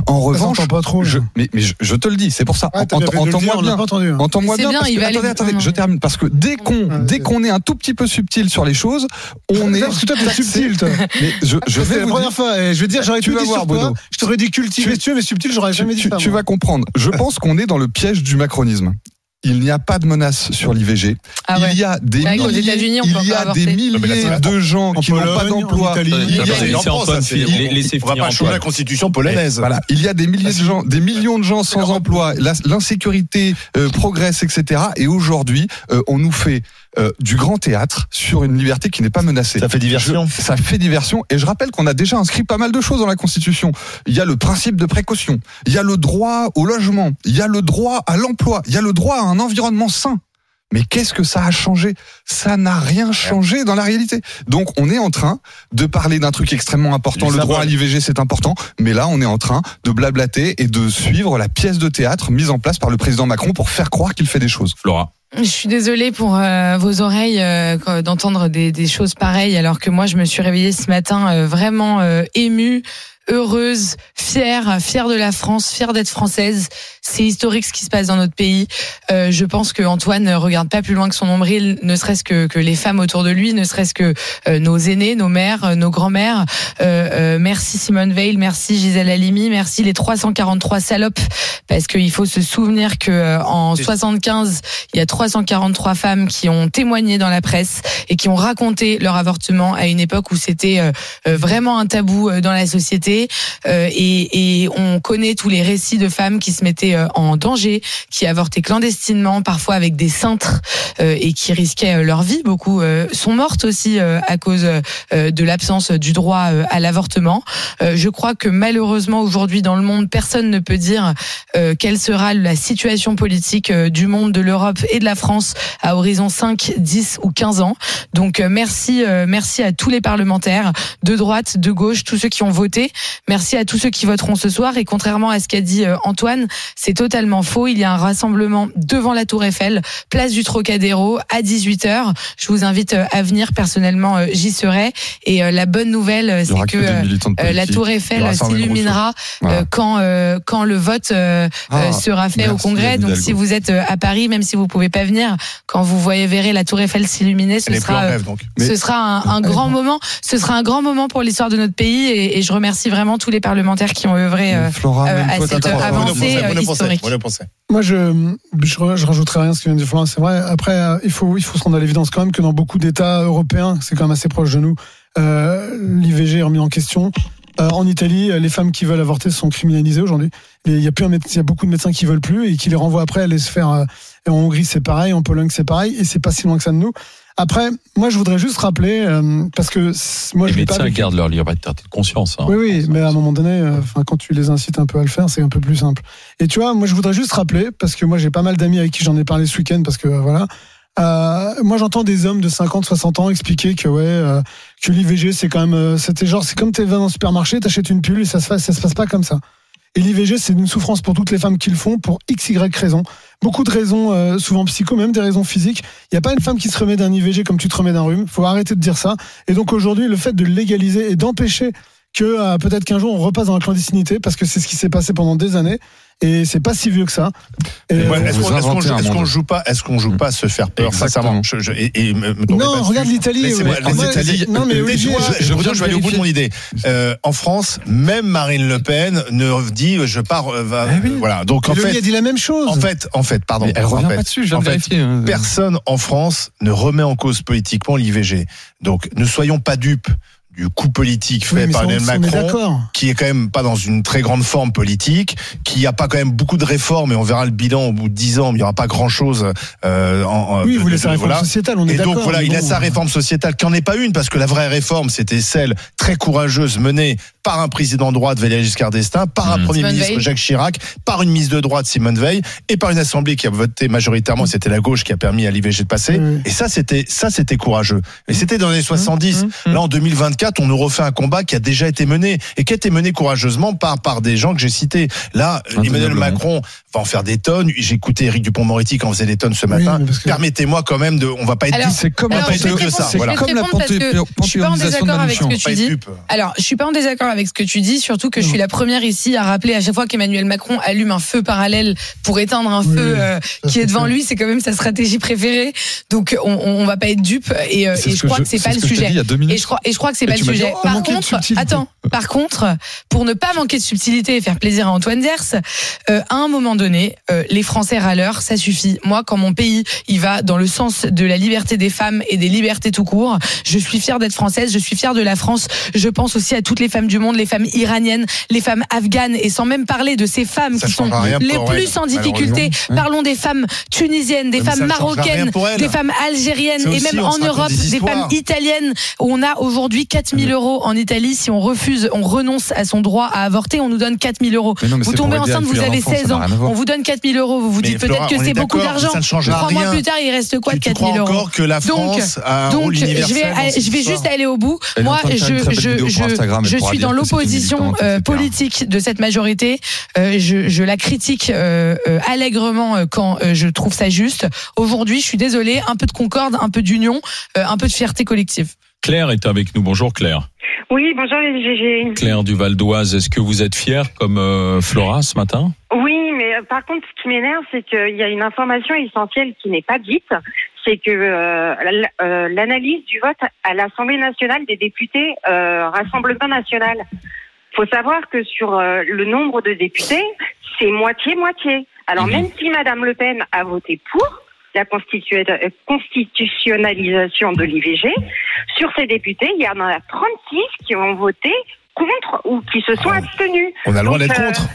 En Ça revanche, s'entend pas trop. je, mais, mais je, je te le dis, c'est pour ça. Ouais, Entends-moi bien. hein. Entends-moi bien, bien, parce que, attendez, attendez, non, je termine parce que dès qu'on Ouais, dès qu'on est un tout petit peu subtil sur les choses, on est Parce que toi, taxé. subtil, toi. *laughs* Mais je, je vais C'est la vous première dire, fois. Et je vais dire, j'aurais tout dit voir, sur toi. Je t'aurais dit cultivé, mais subtil, j'aurais jamais dit ça. tu vas comprendre. Je pense qu'on est dans le piège du macronisme. Il n'y a pas de menace sur l'IVG. Ah ouais. Il y a des milliers, États-Unis, on peut il y a des là, milliers la- de gens En qui n'ont pas d'emploi. Il y a- pas changer la constitution polonaise. Voilà, il y a des milliers Ah, de gens, des millions de gens sans emploi, l'insécurité euh, progresse, etc. Et aujourd'hui, euh, on nous fait euh, du grand théâtre sur une liberté qui n'est pas menacée. Ça fait diversion. Je- ça fait diversion. Et je rappelle qu'on a déjà inscrit pas mal de choses dans la Constitution. Il y a le principe de précaution. Il y a le droit au logement. Il y a le droit à l'emploi. Il y a le droit à un environnement sain. Mais qu'est-ce que ça a changé? Ça n'a rien changé dans la réalité. Donc on est en train de parler d'un truc extrêmement important. Le droit à l'IVG, c'est important. Mais là, on est en train de blablater et de suivre la pièce de théâtre mise en place par le président Macron pour faire croire qu'il fait des choses. Flora. Je suis désolée pour euh, vos oreilles euh, d'entendre des, des choses pareilles, alors que moi, je me suis réveillée ce matin euh, vraiment euh, émue, heureuse, fière, fière de la France, fière d'être française. C'est historique ce qui se passe dans notre pays. Euh, je pense que Antoine ne regarde pas plus loin que son nombril, ne serait-ce que, que les femmes autour de lui, ne serait-ce que euh, nos aînés, nos mères, euh, nos grands-mères. Euh, euh, merci Simone Veil, merci Gisèle Halimi, merci les 343 salopes, parce qu'il faut se souvenir que euh, en 75, il y a 343 femmes qui ont témoigné dans la presse et qui ont raconté leur avortement à une époque où c'était euh, euh, vraiment un tabou euh, dans la société. Euh, et, et on connaît tous les récits de femmes qui se mettaient euh, en danger, qui avortaient clandestinement, parfois avec des cintres euh, et qui risquaient euh, leur vie. Beaucoup euh, sont mortes aussi euh, à cause de l'absence du droit à l'avortement. Je crois que malheureusement aujourd'hui dans le monde, personne ne peut dire quelle sera la situation politique du monde, de l'Europe et de la France à horizon 5, 10 ou 15 ans. Donc merci, merci à tous les parlementaires de droite, de gauche, tous ceux qui ont voté. Merci à tous ceux qui voteront ce soir. Et contrairement à ce qu'a dit euh, Antoine, c'est totalement faux. Il y a un rassemblement devant la Tour Eiffel, place du Trocadéro, à 18h. Je vous invite euh, à venir. Personnellement, euh, j'y serai. Et la bonne nouvelle, c'est que la. Tour Eiffel s'illuminera Voilà. quand quand le vote Ah, sera fait au Congrès. Donc si vous êtes à Paris, même si vous pouvez pas venir, quand vous voyez verrez la Tour Eiffel s'illuminer, ce Elle sera rêve, donc. ce sera un, un *laughs* grand moment. Ce sera un grand moment pour l'histoire de notre pays et, et je remercie vraiment tous les parlementaires qui ont œuvré euh, Flora, euh, à cette trois- avancée, euh, historique. Moi, je, je, rajouterai rien à ce que vient de dire Florent. C'est vrai. Après, euh, il faut, il faut se rendre à l'évidence quand même que dans beaucoup d'États européens, c'est quand même assez proche de nous, euh, l'IVG est remis en question. Euh, en Italie, euh, les femmes qui veulent avorter sont criminalisées aujourd'hui. Il y a plus un il y a beaucoup de médecins qui veulent plus et qui les renvoient après à aller se faire. euh, en Hongrie, c'est pareil, en Pologne, c'est pareil, et c'est pas si loin que ça de nous. Après, moi, je voudrais juste rappeler euh, parce que moi, Les je pas médecins vécu. gardent leur liberté de conscience. hein. Oui, oui, mais à un moment donné, euh, enfin, quand tu les incites un peu à le faire, c'est un peu plus simple. Et tu vois, moi, je voudrais juste rappeler, parce que moi, j'ai pas mal d'amis avec qui j'en ai parlé ce week-end, parce que euh, voilà. Euh, moi, j'entends des hommes de 50, 60 ans expliquer que ouais, euh, que l'IVG, c'est quand même, euh, c'était genre, c'est comme vas dans le supermarché, t'achètes une pull et ça se passe, ça se passe pas comme ça. Et l'IVG, c'est une souffrance pour toutes les femmes qui le font pour x, y raisons. Beaucoup de raisons, euh, souvent psycho, même des raisons physiques. Il n'y a pas une femme qui se remet d'un IVG comme tu te remets d'un rhume. faut arrêter de dire ça. Et donc aujourd'hui, le fait de légaliser et d'empêcher que euh, peut-être qu'un jour on repasse dans la clandestinité, parce que c'est ce qui s'est passé pendant des années, et c'est pas si vieux que ça. Ouais, Est-ce qu'on joue, pas, est-ce qu'on joue pas à se faire peur Exactement. sincèrement je, je- et, et me- me tombez non, pas regarde l'Italie. Italiens- non, mais Olivier, je- je, je vais aller au bout de mon idée. Euh, en France, même Marine Le Pen ne dit je pars. euh, va- Eh oui. Voilà. Donc en fait, a dit la même chose. en fait, en fait, pardon. Mais elle en revient fait, pas dessus, en fait, hein. Personne en France ne remet en cause politiquement l'IVG. Donc ne soyons pas dupes du coup politique fait par Emmanuel Macron qui est quand même pas dans une très grande forme politique, qui a pas quand même beaucoup de réformes et on verra le bilan au bout de dix ans, mais il y aura pas grand chose. Euh, en, en- Oui, sa réforme voilà. sociétale, on est Et donc voilà, il a sa réforme sociétale qui n'en est pas une parce que la vraie réforme c'était celle très courageuse menée par un président de droite Valéry Giscard d'Estaing, par un Mmh. premier Simone ministre Veil. Jacques Chirac, par une ministre de droite Simone Veil et par une assemblée qui a voté majoritairement, c'était la gauche qui a permis à l'IVG de passer. Et ça c'était ça c'était courageux. Et c'était dans les années 70. mmh, Là en 2024, on nous refait un combat qui a déjà été mené et qui a été mené courageusement par par des gens que j'ai cités. Là, Emmanuel. Macron va en faire des tonnes. J'ai écouté Éric Dupont-Moretti quand on faisait des tonnes ce matin. que- Permettez-moi quand même de on va pas être Alors. C'est comme Alors, je répondre- ça, voilà. Comme la que je suis pas en désaccord avec ce que tu dis. Alors, je suis pas en désaccord avec ce que tu dis, surtout que je suis la première ici à rappeler à chaque fois qu'Emmanuel Macron allume un feu parallèle pour éteindre un feu qui est devant lui, c'est quand même sa stratégie préférée. Donc, on, on, va pas être dupe et, je que crois que c'est pas le que sujet. Et je crois, que c'est pas le dit, oh, par contre, attends, par contre, pour ne pas manquer de subtilité et faire plaisir à Antoine Ders, euh, à un moment donné, euh, les Français râleurs, ça suffit. Moi, quand mon pays, il va dans le sens de la liberté des femmes et des libertés tout court, je suis fière d'être française, je suis fière de la France. Je pense aussi à toutes les femmes du monde, les femmes iraniennes, les femmes afghanes, et sans même parler de ces femmes Ça qui sont les plus elle, en difficulté. malheureusement. Parlons des femmes tunisiennes, des Mais femmes marocaines, des femmes algériennes et même en Europe, des des, femmes italiennes. où On a aujourd'hui 4000 euros en Italie. Si on refuse, on renonce à son droit à avorter, on nous donne 4000 euros. Mais non, mais Vous tombez enceinte, vous avez l'enfant, ça 16 n'a ans, on vous donne 4000 euros. Vous vous dites peut-être que c'est beaucoup d'argent. ça ne changera Trois mois plus tard, il reste quoi de tu, tu crois 4000 euros encore que la Donc- France a un donc, rôle je vais, je juste aller au bout. Moi, je, suis dans l'opposition euh, politique de cette majorité. Euh, je, la critique euh, allègrement quand je trouve ça juste. Aujourd'hui, je suis désolée, un peu de concorde, un peu d'union, un peu de fierté collective. Claire est avec nous. Bonjour Claire. Oui, bonjour les GG. Claire du Val d'Oise, est-ce que vous êtes fière comme euh, Flora ce matin? Oui, mais euh, par contre, ce qui m'énerve, c'est qu'il y a une information essentielle qui n'est pas dite. C'est que euh, l'analyse du vote à l'Assemblée nationale des députés Rassemblement national. faut savoir que sur le nombre de députés, c'est moitié-moitié. Alors Mhm. même si Madame Le Pen a voté pour la euh, constitutionnalisation de l'IVG, sur ces députés, il y en a 36 qui ont voté contre ou qui se sont Oh. abstenus. On a le droit d'être euh, contre.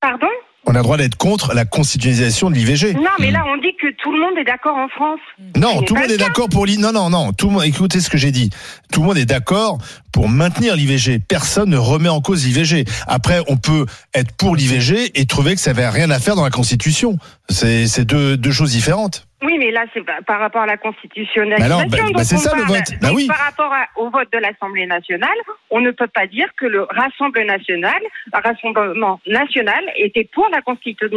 Pardon? On a le droit d'être contre la constitutionnalisation de l'IVG. Non, mais là, on dit que tout le monde est d'accord en France. Non, tout le monde le est d'accord pour l'I. Non, non, non. Tout le monde. Écoutez ce que j'ai dit. Tout le monde est d'accord pour maintenir l'IVG. Personne ne remet en cause l'IVG. Après, on peut être pour l'IVG et trouver que ça n'avait rien à faire dans la Constitution. C'est c'est deux, deux choses différentes. Oui, mais là, c'est par- rapport à la constitutionnalisation. Bah non, bah- dont bah c'est ça, le vote. Donc, oui. Par rapport à- au vote de l'Assemblée nationale, on ne peut pas dire que le Rassemblement national, le Rassemblement national était pour la constitu-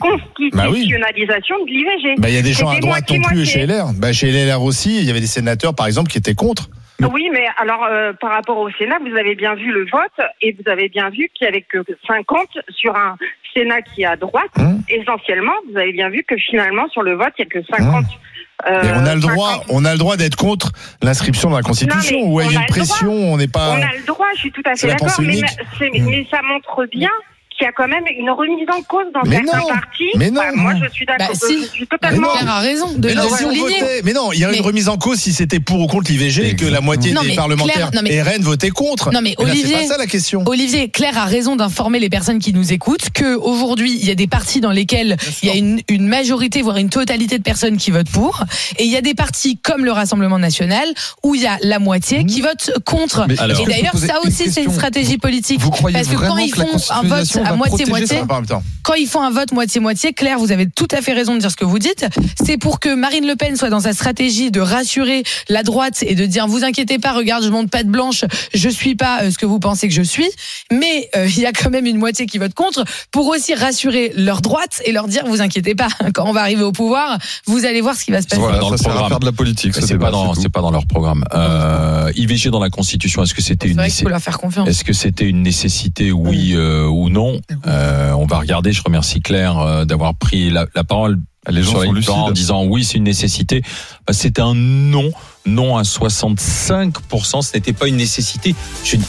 constitutionnalisation de l'IVG. Il y a des gens à droite non plus chez LR. Chez LR aussi, il y avait des sénateurs, par exemple, qui étaient contre. Oui, mais alors euh, par rapport au Sénat, vous avez bien vu le vote et vous avez bien vu qu'il y avait que 50 sur un Sénat qui est à droite. Hum. Essentiellement, vous avez bien vu que finalement sur le vote, il n'y a que 50. euh, Mais on a le droit, 50. on a le droit d'être contre l'inscription dans la Constitution. Non, Où il y a une droit. pression, on n'est pas. On a le droit, je suis tout à fait d'accord, mais, mais ça montre bien qu'il y a quand même une remise en cause dans Mais certains non, partis. mais non. Bah, moi, je suis d'accord. Bah, si. je suis totalement. Claire a raison de Mais non, si votait- mais non, il y a une Mais- remise en cause si c'était pour ou contre l'IVG et que la moitié Non, des mais parlementaires Claire, non, mais- RN votaient contre. Non, mais là, Olivier- c'est pas ça la question. Olivier, Claire a raison d'informer les personnes qui nous écoutent que aujourd'hui il y a des partis dans lesquels il y a une, une majorité, voire une totalité de personnes qui votent pour, et il y a des partis comme le Rassemblement National où il y a la moitié qui vote contre. Mais Alors- et d'ailleurs, ça aussi, c'est une stratégie politique. Vous croyez Parce que quand vraiment ils font un vote à va moitié protéger moitié, ça En même temps. quand ils font un vote moitié-moitié, Claire, vous avez tout à fait raison de dire ce que vous dites. C'est pour que Marine Le Pen soit dans sa stratégie de rassurer la droite et de dire vous inquiétez pas, regarde, je monte pas de blanche, je suis pas euh, ce que vous pensez que je suis. Mais euh, il y a quand même une moitié qui vote contre pour aussi rassurer leur droite et leur dire vous inquiétez pas, *laughs* quand on va arriver au pouvoir, vous allez voir ce qui va se passer. Voilà, dans ça le programme. faire de la politique. ce C'est pas dans, pas dans leur programme. Euh, IVG dans la Constitution, est-ce que c'était une vrai qu'il nécessité faut leur faire confiance. Est-ce que c'était une nécessité, oui euh, ou non? Euh, On va regarder. Je remercie Claire euh, d'avoir pris la, la parole Les gens sur sont les en disant oui, c'est une nécessité. Bah, C'est un non, non à 65%. Ce n'était pas une nécessité.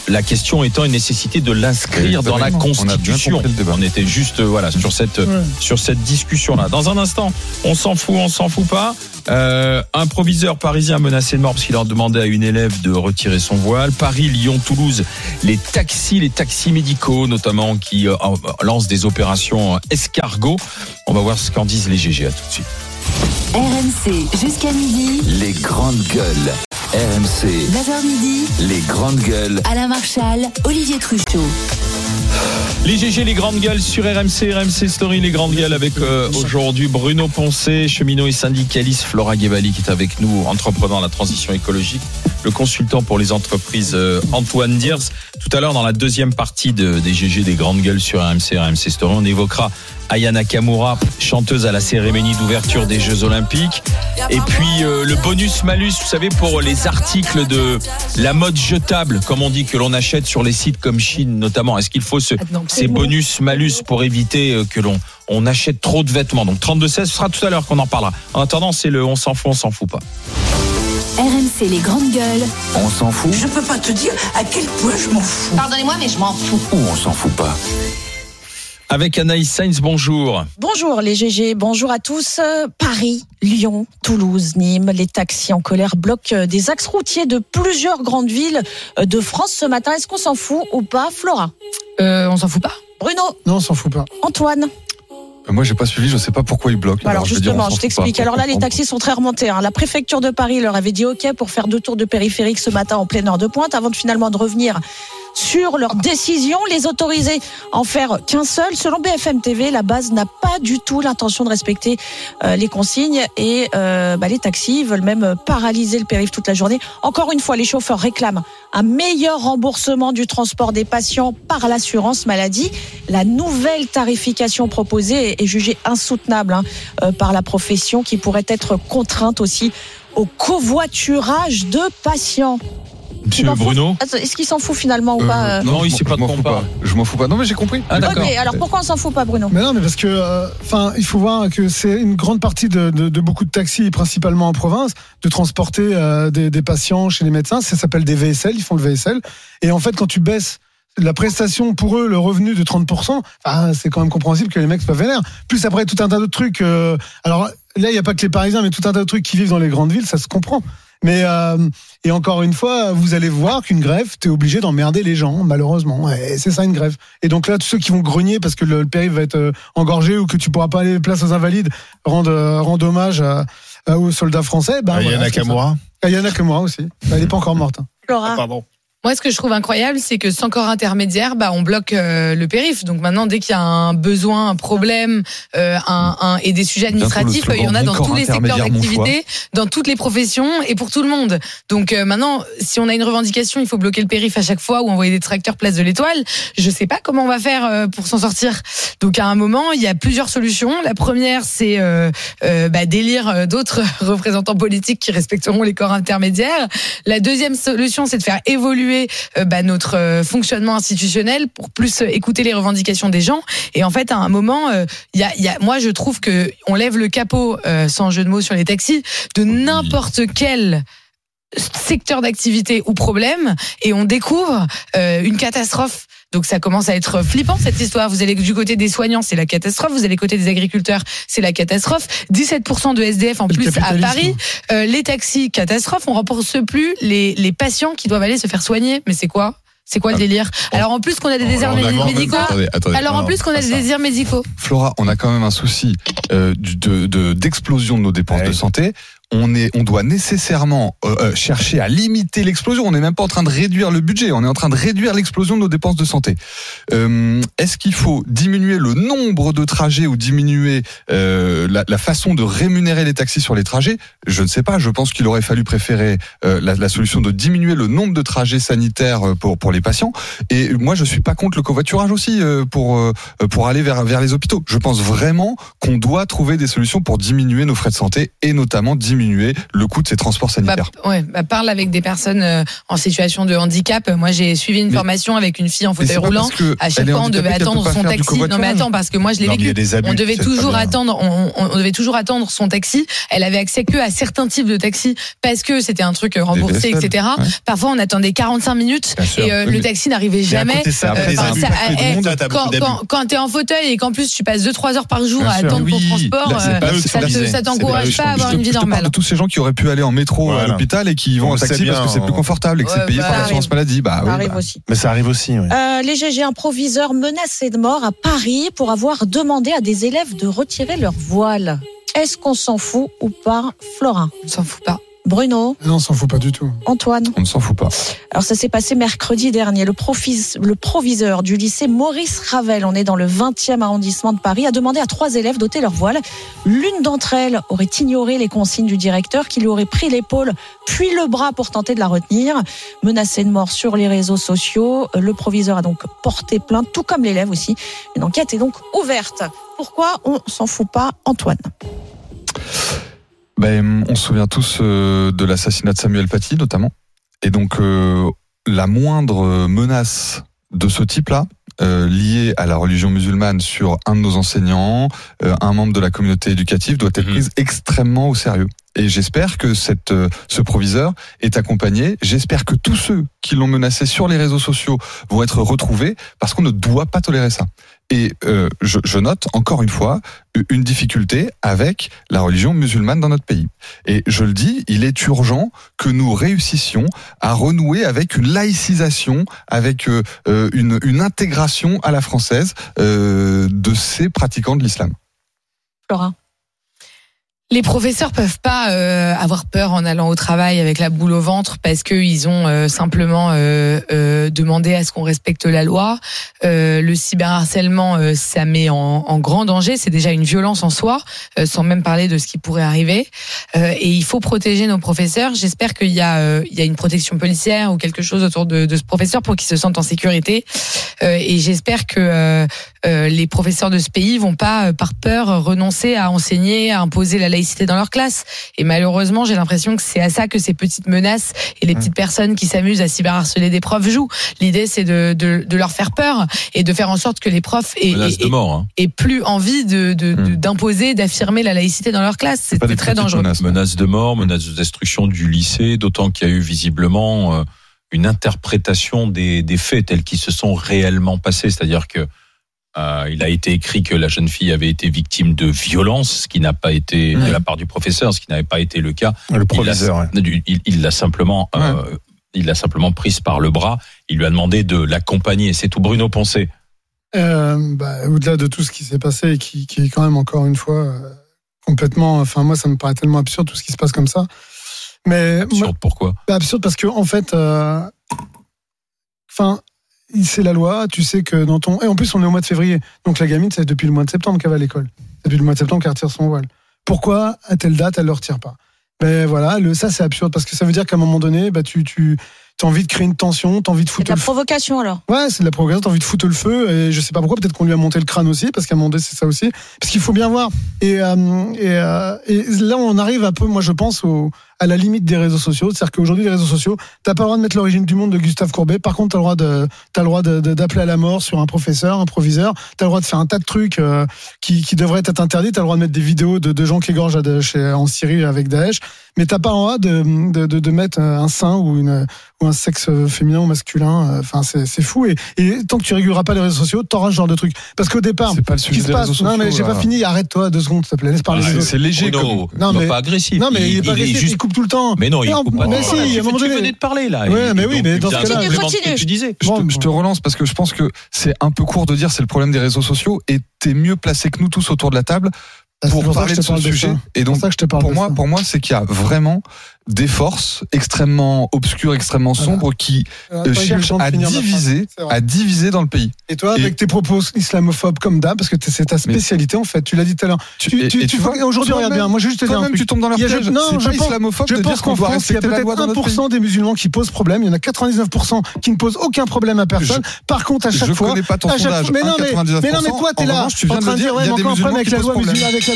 La question étant une nécessité de l'inscrire dans la. On Constitution. On était juste euh, voilà sur cette Ouais. sur cette discussion là. Dans un instant, on s'en fout, on s'en fout pas. Euh, un proviseur parisien menacé de mort parce qu'il a demandé à une élève de retirer son voile. Paris, Lyon, Toulouse, les taxis, les taxis médicaux notamment qui euh, lancent des opérations escargot. On va voir ce qu'en disent les GG. À tout de suite. RMC jusqu'à midi. Les grandes gueules. RMC. 9h midi. Les grandes gueules. Alain Marchal, Olivier Truchot. Les GG, les grandes gueules sur RMC, RMC Story, les grandes gueules avec euh, aujourd'hui Bruno Poncé, cheminot et syndicaliste, Flora Guevali qui est avec nous, entrepreneur de la transition écologique, le consultant pour les entreprises euh, Antoine Diers. Tout à l'heure, dans la deuxième partie de- des GG, des grandes gueules sur RMC, RMC Story, on évoquera Ayana Kamura, chanteuse à la cérémonie d'ouverture des Jeux Olympiques. Et puis euh, le bonus malus, vous savez, pour les articles de la mode jetable, comme on dit, que l'on achète sur les sites comme Chine notamment. Est-ce qu'il faut ce, ces bonus malus pour éviter euh, que l'on on achète trop de vêtements? Donc 32-16, ce sera tout à l'heure qu'on en parlera. En attendant, c'est le on s'en fout, on s'en fout pas. RMC les grandes gueules. On s'en fout Je peux pas te dire à quel point je m'en fous. Pardonnez-moi, mais je m'en fous. ou on s'en fout pas Avec Anaïs Sainz, bonjour. Bonjour les GG, bonjour à tous. Paris, Lyon, Toulouse, Nîmes, les taxis en colère bloquent des axes routiers de plusieurs grandes villes de France ce matin. Est-ce qu'on s'en fout ou pas, Flora? Euh, on s'en fout pas. Bruno, Non, on s'en fout pas. Antoine? Moi, j'ai pas suivi, je sais pas pourquoi ils bloquent. Alors, justement, je t'explique. Alors là, les taxis sont très remontés. hein. La préfecture de Paris leur avait dit OK pour faire deux tours de périphérique ce matin en pleine heure de pointe avant de finalement de revenir sur leur décision, les autoriser à en faire qu'un seul. Selon BFM TV, la base n'a pas du tout l'intention de respecter euh, les consignes et euh, bah, les taxis veulent même paralyser le périph' toute la journée. Encore une fois, les chauffeurs réclament un meilleur remboursement du transport des patients par l'assurance maladie. La nouvelle tarification proposée est jugée insoutenable hein, euh, par la profession qui pourrait être contrainte aussi au covoiturage de patients. Monsieur. Bruno Est-ce qu'il s'en fout finalement ou Euh, pas euh Non, il sait pas je m'en de fous quoi on pas. Je m'en fous pas. Non, mais j'ai compris. Ah, d'accord. Alors pourquoi on s'en fout pas, Bruno? Mais non, mais parce que, euh, enfin, il faut voir que c'est une grande partie de, de- de beaucoup de taxis, principalement en province, de transporter euh, des, des patients chez les médecins. Ça s'appelle des VSL, ils font le VSL. Et en fait, quand tu baisses la prestation pour eux, le revenu de 30%, enfin, c'est quand même compréhensible que les mecs soient vénères. Plus après, tout un tas d'autres trucs. euh, alors là, il n'y a pas que les Parisiens, mais tout un tas de trucs qui vivent dans les grandes villes, ça se comprend. Mais euh, et encore une fois, vous allez voir qu'une grève, t'es obligé d'emmerder les gens, malheureusement. Et c'est ça une grève. Et donc là, tous ceux qui vont grogner parce que le, le périph' va être euh, engorgé ou que tu pourras pas aller place aux invalides, rendre, euh, hommage à- à- aux soldats français. Bah, Ayana voilà, c'est ça. Kamura. Ayana Kamura aussi. Elle n'est pas encore morte. hein. Laura Pardon. Moi, ce que je trouve incroyable, c'est que sans corps intermédiaire, bah, on bloque euh, le périph. Donc maintenant, dès qu'il y a un besoin, un problème, euh, un, un- et des sujets administratifs, il y en a dans tous les secteurs d'activité, dans toutes les professions et pour tout le monde. Donc euh, maintenant, si on a une revendication, il faut bloquer le périph à chaque fois ou envoyer des tracteurs place de l'Étoile. Je sais pas comment on va faire euh, pour s'en sortir. Donc à un moment, il y a plusieurs solutions. La première, c'est euh, bah, d'élire d'autres *laughs* représentants politiques qui respecteront les corps intermédiaires. La deuxième solution, c'est de faire évoluer euh, bah, notre euh, fonctionnement institutionnel pour plus euh, écouter les revendications des gens. Et en fait, à un moment, il y a, il y a, moi, je trouve que on lève le capot, sans jeu de mots, sur les taxis, de n'importe quel secteur d'activité ou problème et on découvre euh, une catastrophe Donc ça commence à être flippant cette histoire. Vous allez du côté des soignants, c'est la catastrophe. Vous allez du côté des agriculteurs, c'est la catastrophe. 17% de SDF en plus à. Paris. Euh, les taxis, catastrophe. On rembourse plus les, les patients qui doivent aller se faire soigner. Mais c'est quoi? C'est quoi le délire? Alors en plus qu'on a des déserts médicaux. attendez, attendez. Alors en plus qu'on a des déserts médicaux. Flora, on a quand même un souci euh, du- de de- d'explosion de, nos dépenses de santé. On est, on doit nécessairement euh, euh, chercher à limiter l'explosion. On n'est même pas en train de réduire le budget. On est en train de réduire l'explosion de nos dépenses de santé. Euh, Est-ce qu'il faut diminuer le nombre de trajets ou diminuer euh, la, la façon de rémunérer les taxis sur les trajets? Je ne sais pas. Je pense qu'il aurait fallu préférer euh, la, la solution de diminuer le nombre de trajets sanitaires euh, pour pour les patients. Et moi, je suis pas contre le covoiturage aussi pour pour aller vers vers les hôpitaux. Je pense vraiment qu'on doit trouver des solutions pour diminuer nos frais de santé et notamment diminuer le coût de ces transports sanitaires. Bah, ouais, bah, parle avec des personnes euh, en situation de handicap. Moi, j'ai suivi une Mais- formation avec une fille en fauteuil roulant. À chaque fois, on devait attendre son taxi. Non, mais attends, parce que moi, je l'ai vécu. abus, on devait toujours attendre. On, devait toujours attendre son taxi. Elle avait accès que à certains types de taxis parce que c'était un truc remboursé, VSL, etc. ouais. Parfois, on attendait 45 minutes Bien et euh, Oui, le taxi n'arrivait jamais. Euh, eh, t'as quand, t'es en fauteuil et qu'en plus tu passes 2-3 heures par jour à attendre ton transport, ça t'encourage pas à avoir une vie normale. De tous ces gens qui auraient pu aller en métro à l'hôpital et qui vont On en taxi parce que c'est plus on- confortable et que Ouais, c'est payé bah, par l'assurance maladie. Bah Ça oui, arrive bah. aussi. Mais ça arrive aussi. Euh, les GG, un proviseur menacé de mort à Paris pour avoir demandé à des élèves de retirer leur voile. Est-ce qu'on s'en fout ou pas, Florin On s'en fout pas. Bruno Non, on s'en fout pas du tout. Antoine On ne s'en fout pas. Alors ça s'est passé mercredi dernier. Le, profis- le proviseur du lycée Maurice Ravel, on est dans le 20e arrondissement de Paris, a demandé à trois élèves d'ôter leur voile. L'une d'entre elles aurait ignoré les consignes du directeur qui lui aurait pris l'épaule puis le bras pour tenter de la retenir. Menacé de mort sur les réseaux sociaux, le proviseur a donc porté plainte, tout comme l'élève aussi. Une enquête est donc ouverte. Pourquoi on s'en fout pas, Antoine? Ben, on se souvient tous euh, de l'assassinat de Samuel Paty, notamment. Et donc, euh, la moindre menace de ce type-là, euh, liée à la religion musulmane sur un de nos enseignants, euh, un membre de la communauté éducative, doit être Mhm. prise extrêmement au sérieux. Et j'espère que cette, euh, ce proviseur est accompagné. J'espère que tous ceux qui l'ont menacé sur les réseaux sociaux vont être retrouvés parce qu'on ne doit pas tolérer ça. Et euh, je, je note encore une fois une difficulté avec la religion musulmane dans notre pays. Et je le dis, il est urgent que nous réussissions à renouer avec une laïcisation, avec euh, euh, une, une intégration à la française euh, de ces pratiquants de l'islam. Florin Les professeurs peuvent pas euh, avoir peur en allant au travail avec la boule au ventre parce qu'ils ont euh, simplement euh, euh, demandé à ce qu'on respecte la loi. Euh, le cyberharcèlement, euh, ça met en, en grand danger. C'est déjà une violence en soi, sans même parler de ce qui pourrait arriver. Et il faut protéger nos professeurs. J'espère qu'il y a, y a une protection policière ou quelque chose autour de, de ce professeur pour qu'il se sente en sécurité. Et j'espère que euh, les professeurs de ce pays vont pas, euh, par peur, renoncer à enseigner, à imposer la laïcité dans leur classe. Et malheureusement, j'ai l'impression que c'est à ça que ces petites menaces et les petites personnes qui s'amusent à cyberharceler des profs jouent. L'idée, c'est de, de, de leur faire peur et de faire en sorte que les profs aient, mort. Hein. aient plus envie de- de- d'imposer, d'affirmer la laïcité dans leur classe. C'est très dangereux. menaces, non. Menace de mort, menace de destruction du lycée, d'autant qu'il y a eu visiblement euh, une interprétation des, des faits tels qu'ils se sont réellement passés. C'est-à-dire que euh, il a été écrit que la jeune fille avait été victime de violence, ce qui n'a pas été de la part du professeur, ce qui n'avait pas été le cas. Le ouais. Il l'a- simplement, euh, il l'a simplement prise par le bras. Il lui a demandé de l'accompagner. C'est tout. Bruno Poncé. Euh, bah, Au-delà de tout ce qui s'est passé et qui, qui est quand même encore une fois euh, complètement. Enfin, moi, ça me paraît tellement absurde tout ce qui se passe comme ça. Mais moi, Absurde, pourquoi? Bah, absurde parce que en fait, euh, enfin, c'est la loi. Tu sais que dans ton et en plus on est au mois de février, donc la gamine c'est depuis le mois de septembre qu'elle va à l'école. C'est depuis le mois de septembre qu'elle retire son voile. Pourquoi à telle date elle le retire pas? Ben voilà, le, ça c'est absurde parce que ça veut dire qu'à un moment donné, bah tu tu as envie de créer une tension, t'as envie de C'est foutre de la provocation alors Ouais, c'est de la provocation, t'as envie de foutre le feu, et je sais pas pourquoi, peut-être qu'on lui a monté le crâne aussi, parce qu'à un moment donné, c'est ça aussi. Parce qu'il faut bien voir. Et, euh, et, euh, et là, on arrive un peu, moi, je pense, au, à la limite des réseaux sociaux. C'est-à-dire qu'aujourd'hui, les réseaux sociaux, t'as pas le droit de mettre l'origine du monde de Gustave Courbet. Par contre, t'as le droit de, t'as le droit de- de- d'appeler à la mort sur un professeur, un proviseur. T'as le droit de faire un tas de trucs euh, qui, qui devraient être interdits. T'as le droit de mettre des vidéos de, de gens qui égorgent à Daesh, en Syrie avec Daesh. Mais t'as pas le droit de, de, de, de mettre euh, un sein ou une ou un sexe féminin ou masculin. euh, Enfin, c'est c'est fou. Et, et tant que tu réguleras pas les réseaux sociaux, t'auras ce genre de truc. Parce qu'au départ, C'est pas le ce sujet qui se des passe. réseaux non, mais sociaux, j'ai pas fini. Arrête-toi deux secondes, s'il te plaît. Laisse parler. Ah, c'est- léger comme- Non, non, mais- pas agressif. Non, mais il, est pas agressif, juste. Coupe tout le temps. Mais non, il coupe pas. mais si, à tu un moment fais- tu donné- venais de parler là. Ouais, Et mais oui, mais tu dans ce cas-là- que tu disais. Je te, relance parce que je pense que c'est un peu court de dire c'est le problème des réseaux sociaux et t'es mieux placé que nous tous autour de la table Ah, pour parler de ce sujet. Et C'est donc, pour ça que je te parle pour de moi, pour moi, c'est qu'il y a vraiment des forces extrêmement obscures, extrêmement Voilà. sombres qui Euh, euh, cherchent à diviser, à dans le pays. Et toi, Et- avec tes propos islamophobes comme d'hab, parce que c'est ta spécialité en fait, tu l'as dit tout à l'heure. Tu- Tu, aujourd'hui, regarde bien, moi je juste te dire un truc. tu tombes dans leur Il y a- piège. non, je pense- islamophobe Je pense qu'en France, il y a la peut-être loi dans notre pays. 1% des musulmans qui posent problème. Il y en a 99% qui ne posent aucun problème à personne. Par contre, à chaque Je fois. connais pas ton sondage, mais non, mais, 1,99%. mais non, mais toi, t'es là, en train de dire, ouais, encore un problème avec la loi musulmane, avec la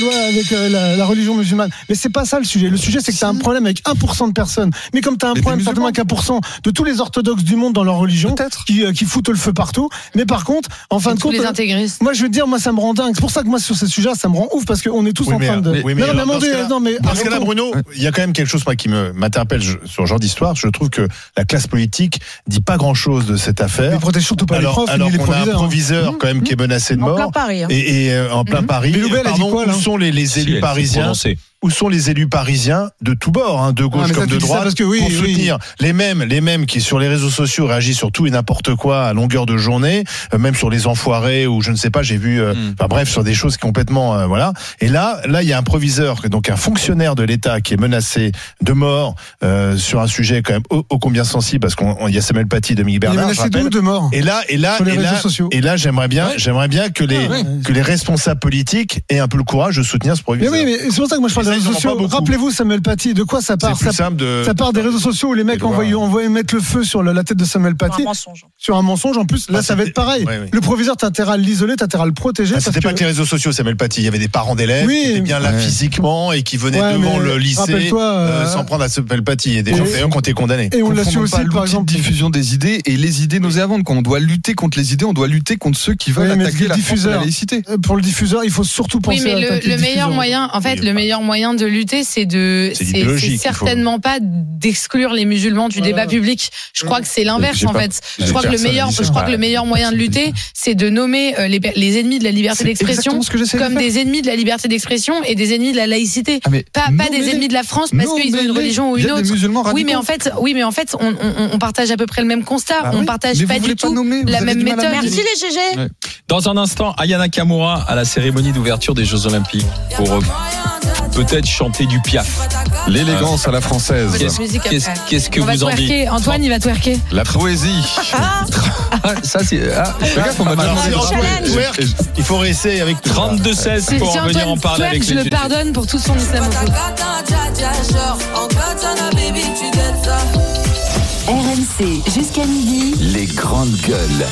euh, la, la religion musulmane. Mais c'est pas ça le sujet. Le sujet, c'est que t'as un problème avec 1% de personnes. Mais comme t'as un Mais problème des certainement avec 1% de tous les orthodoxes du monde dans leur religion, Peut-être. qui, euh, qui foutent le feu partout. Mais par contre, en fin Et de tous compte, les euh, intégristes. moi, je veux dire, moi, ça me rend dingue. C'est pour ça que moi, sur ce sujet, ça me rend ouf parce qu'on est tous Oui, en mais, train de. oui, mais non, mais alors, cas-là- non, mais Dans ce cas-là, arrêtons. Bruno, il y a quand même quelque chose moi, qui me m'interpelle sur ce genre d'histoire. Je trouve que la classe politique dit pas grand-chose de cette affaire. Mais protège surtout pas alors les profs, alors qu'on a un proviseurs. hein. proviseur quand même qui est menacé de En mort. plein Paris. hein. Et, et, euh, en plein Paris, Mais a dit pardon, quoi, là où sont les, élus parisiens. Où sont les élus parisiens de tous bords, hein, de gauche Ah, mais ça, comme de droite, parce que oui, pour oui. soutenir les mêmes, les mêmes qui sur les réseaux sociaux réagissent sur tout et n'importe quoi à longueur de journée, euh, même sur les enfoirés ou je ne sais pas, j'ai vu, euh, Mm. enfin bref, sur des choses complètement, euh, voilà. Et là, là, il y a un proviseur, donc un fonctionnaire de l'État qui est menacé de mort euh, sur un sujet quand même ô, ô combien sensible, parce qu'il y a Samuel Paty, Dominique Il est Bernard. menacé de de mort Et là, et là, et là, et là, j'aimerais bien, j'aimerais bien que les Ah ouais. que les responsables politiques aient un peu le courage de soutenir ce Mais proviseur. oui, mais c'est pour ça que moi je parle des réseaux sociaux. Rappelez-vous Samuel Paty, de quoi ça part plus ça, simple de. ça part des réseaux sociaux où les mecs envoyaient, envoyaient mettre le feu sur la tête de Samuel Paty un mensonge. sur un mensonge. En plus, là, Ah, ça va être pareil. ouais, ouais. Le proviseur, t'as intérêt à l'isoler, t'as intérêt à le protéger. Ah, C'était pas que- les réseaux sociaux, Samuel Paty. Il y avait des parents d'élèves Oui. qui étaient bien là physiquement et qui venaient Ouais, devant le lycée euh, euh, sans prendre à Samuel Paty. Et des gens d'ailleurs qui ont été condamnés. Et on l'a su aussi, pas par exemple. diffusion des idées et les idées nauséabondes. Quand on doit lutter contre les idées, on doit lutter contre ceux qui veulent attaquer le la laïcité. Euh, Pour le diffuseur, il faut surtout penser Oui, mais à le, meilleur moyen, en fait, le enfin. meilleur moyen de lutter, c'est de, C'est faut. certainement pas d'exclure les musulmans du Voilà. débat public. Je crois que c'est l'inverse, en pas- fait. Je crois que le meilleur, dit ça. je crois que le meilleur moyen de lutter, c'est de nommer euh, les, les ennemis de la liberté d'expression de comme des ennemis de la liberté d'expression et des ennemis de la laïcité. Ah, Pas, des ennemis de la France parce qu'ils ont une religion ou une autre. Oui, mais en fait, oui, mais en fait, on, on- on partage à peu près le même constat. Bah on oui. partage Mais pas du pas tout nommer, la même méthode. Merci les GG. Ouais. Dans un instant, Aya Nakamura à la cérémonie d'ouverture des Jeux Olympiques pour euh, peut-être chanter du piaf. L'élégance à la française. Qu'est-ce- Qu'est-ce qu'est-ce que On va vous en dites twerker. Antoine, il va twerker. La poésie. Ah, Ça, c'est. ah, Fais gaffe, on m'a Alors, demandé twerk, il faut rester avec tout. 32-16 Si, pour si en venir en Antoine parler twerk, avec je les le pardonne pour tout son islamophobie. RMC jusqu'à midi. Les grandes gueules.